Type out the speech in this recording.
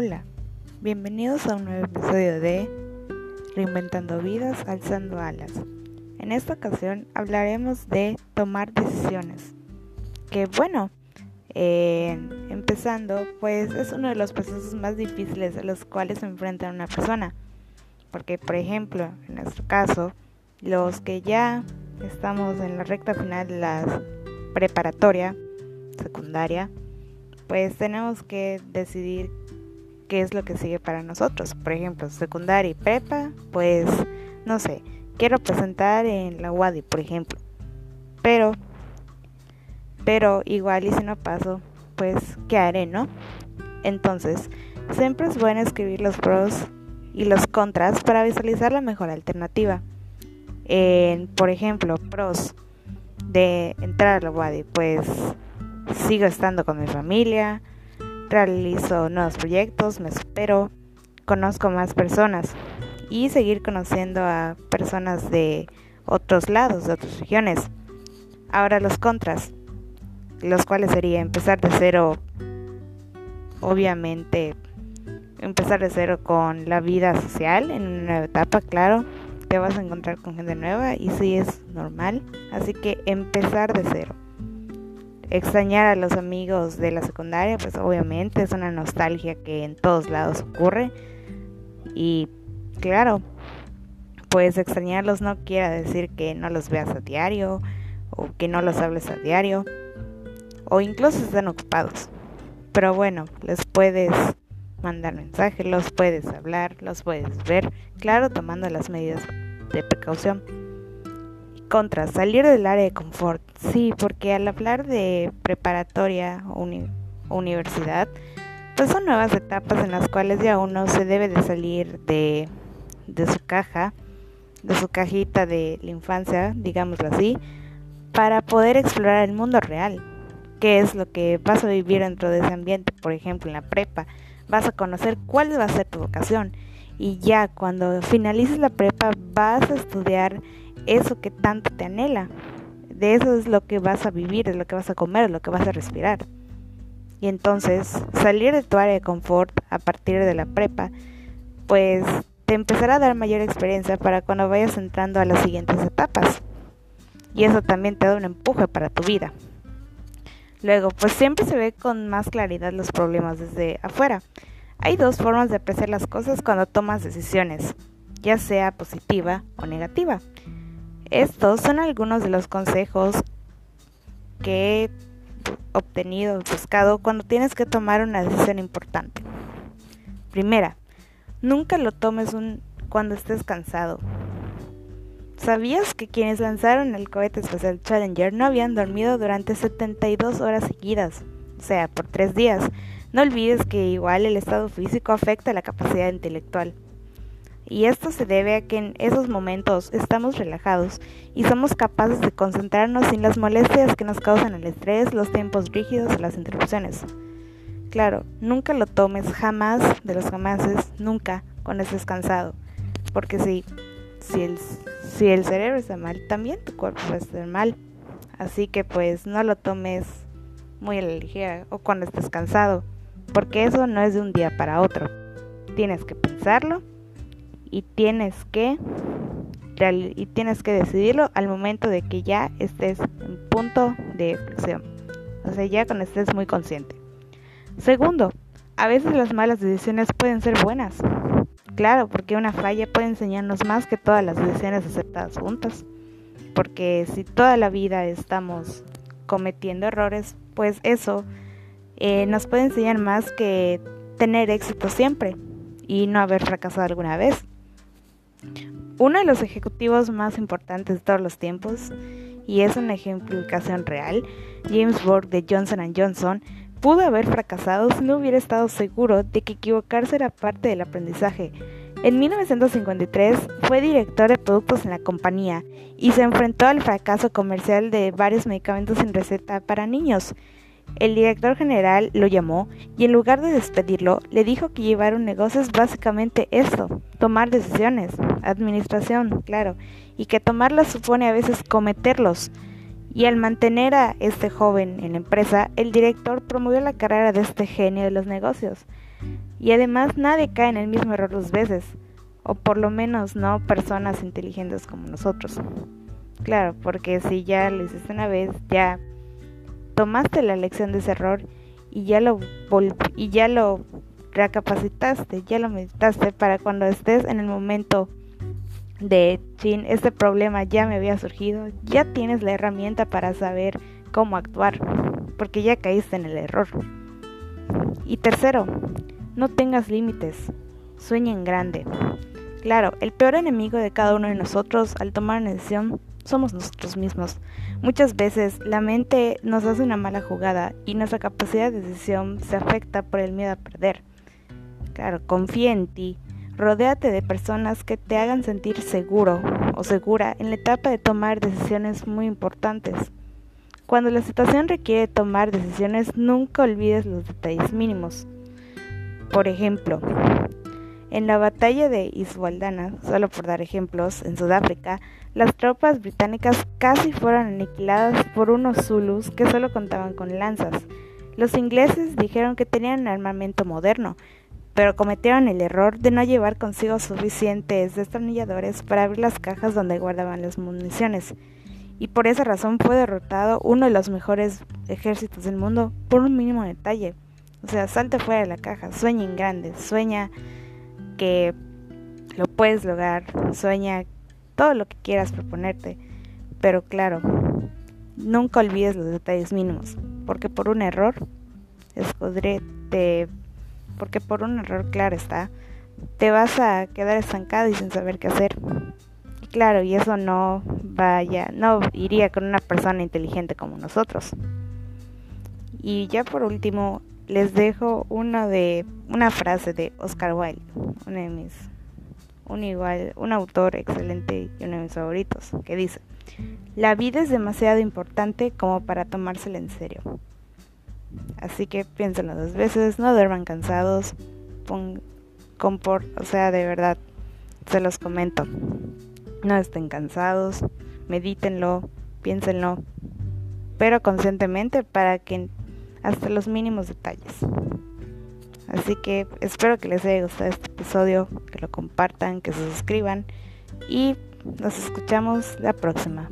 Hola, bienvenidos a un nuevo episodio de Reinventando vidas, alzando alas. En esta ocasión hablaremos de tomar decisiones. Que bueno, empezando, pues es uno de los procesos más difíciles a los cuales se enfrenta una persona. Porque, por ejemplo, en nuestro caso, los que ya estamos en la recta final de la preparatoria, secundaria, pues tenemos que decidir qué es lo que sigue para nosotros. Por ejemplo, secundaria y prepa, pues no sé, quiero presentar en la UADI, por ejemplo. Pero, pero igual y si no paso, pues ¿qué haré, no? Entonces, siempre es bueno escribir los pros y los contras para visualizar la mejor alternativa. por ejemplo, pros de entrar a la UADI, pues sigo estando con mi familia, realizo nuevos proyectos, me supero, conozco más personas y seguir conociendo a personas de otros lados, de otras regiones. Ahora los contras, los cuales sería empezar de cero, obviamente empezar de cero con la vida social en una nueva etapa, claro, te vas a encontrar con gente nueva y sí es normal, así que empezar de cero extrañar a los amigos de la secundaria, pues obviamente es una nostalgia que en todos lados ocurre. Y claro, pues extrañarlos no quiere decir que no los veas a diario o que no los hables a diario o incluso estén ocupados. Pero bueno, les puedes mandar mensajes, los puedes hablar, los puedes ver, claro, tomando las medidas de precaución. Contra, salir del área de confort. Sí, porque al hablar de preparatoria o universidad, pues son nuevas etapas en las cuales ya uno se debe de salir de, de su caja, de su cajita de la infancia, digámoslo así, para poder explorar el mundo real. ¿Qué es lo que vas a vivir dentro de ese ambiente? Por ejemplo, en la prepa, vas a conocer cuál va a ser tu vocación. Y ya cuando finalices la prepa vas a estudiar eso que tanto te anhela. De eso es lo que vas a vivir, es lo que vas a comer, es lo que vas a respirar. Y entonces salir de tu área de confort a partir de la prepa, pues te empezará a dar mayor experiencia para cuando vayas entrando a las siguientes etapas. Y eso también te da un empuje para tu vida. Luego, pues siempre se ve con más claridad los problemas desde afuera. Hay dos formas de apreciar las cosas cuando tomas decisiones, ya sea positiva o negativa. Estos son algunos de los consejos que he obtenido, buscado cuando tienes que tomar una decisión importante. Primera, nunca lo tomes un, cuando estés cansado. ¿Sabías que quienes lanzaron el cohete espacial Challenger no habían dormido durante 72 horas seguidas? O sea, por tres días. No olvides que igual el estado físico afecta la capacidad intelectual. Y esto se debe a que en esos momentos estamos relajados y somos capaces de concentrarnos sin las molestias que nos causan el estrés, los tiempos rígidos o las interrupciones. Claro, nunca lo tomes jamás de los jamases, nunca, cuando estés cansado. Porque si, si, el, si el cerebro está mal, también tu cuerpo va a estar mal. Así que pues no lo tomes muy a la ligera o cuando estés cansado. Porque eso no es de un día para otro. Tienes que pensarlo y tienes que y tienes que decidirlo al momento de que ya estés en punto de flexión. O sea, ya cuando estés muy consciente. Segundo, a veces las malas decisiones pueden ser buenas. Claro, porque una falla puede enseñarnos más que todas las decisiones aceptadas juntas. Porque si toda la vida estamos cometiendo errores, pues eso eh, nos puede enseñar más que tener éxito siempre y no haber fracasado alguna vez. Uno de los ejecutivos más importantes de todos los tiempos, y es una ejemplificación real, James Borg de Johnson Johnson, pudo haber fracasado si no hubiera estado seguro de que equivocarse era parte del aprendizaje. En 1953 fue director de productos en la compañía y se enfrentó al fracaso comercial de varios medicamentos sin receta para niños. El director general lo llamó y en lugar de despedirlo, le dijo que llevar un negocio es básicamente esto, tomar decisiones, administración, claro, y que tomarlas supone a veces cometerlos. Y al mantener a este joven en la empresa, el director promovió la carrera de este genio de los negocios. Y además nadie cae en el mismo error dos veces, o por lo menos no personas inteligentes como nosotros. Claro, porque si ya lo hiciste una vez, ya tomaste la lección de ese error y ya lo y ya lo recapacitaste, ya lo meditaste para cuando estés en el momento de chin, este problema ya me había surgido, ya tienes la herramienta para saber cómo actuar, porque ya caíste en el error. Y tercero, no tengas límites, sueña en grande. Claro, el peor enemigo de cada uno de nosotros al tomar una decisión somos nosotros mismos. Muchas veces la mente nos hace una mala jugada y nuestra capacidad de decisión se afecta por el miedo a perder. Claro, confía en ti. Rodéate de personas que te hagan sentir seguro o segura en la etapa de tomar decisiones muy importantes. Cuando la situación requiere tomar decisiones, nunca olvides los detalles mínimos. Por ejemplo, en la batalla de Iswaldana, solo por dar ejemplos, en Sudáfrica, las tropas británicas casi fueron aniquiladas por unos Zulus que solo contaban con lanzas. Los ingleses dijeron que tenían armamento moderno, pero cometieron el error de no llevar consigo suficientes destornilladores para abrir las cajas donde guardaban las municiones y por esa razón fue derrotado uno de los mejores ejércitos del mundo por un mínimo detalle. O sea, salte fuera de la caja, sueña en grande, sueña que lo puedes lograr, sueña todo lo que quieras proponerte, pero claro, nunca olvides los detalles mínimos, porque por un error, te, porque por un error, claro está, te vas a quedar estancado y sin saber qué hacer. Claro, y eso no vaya, no iría con una persona inteligente como nosotros. Y ya por último, les dejo una de una frase de Oscar Wilde, uno de mis un igual, un autor excelente y uno de mis favoritos, que dice: "La vida es demasiado importante como para tomársela en serio." Así que piénsenlo dos veces, no duerman cansados, pon, o sea, de verdad, se los comento. No estén cansados, medítenlo, piénsenlo, pero conscientemente para que hasta los mínimos detalles. Así que espero que les haya gustado este episodio, que lo compartan, que se suscriban y nos escuchamos la próxima.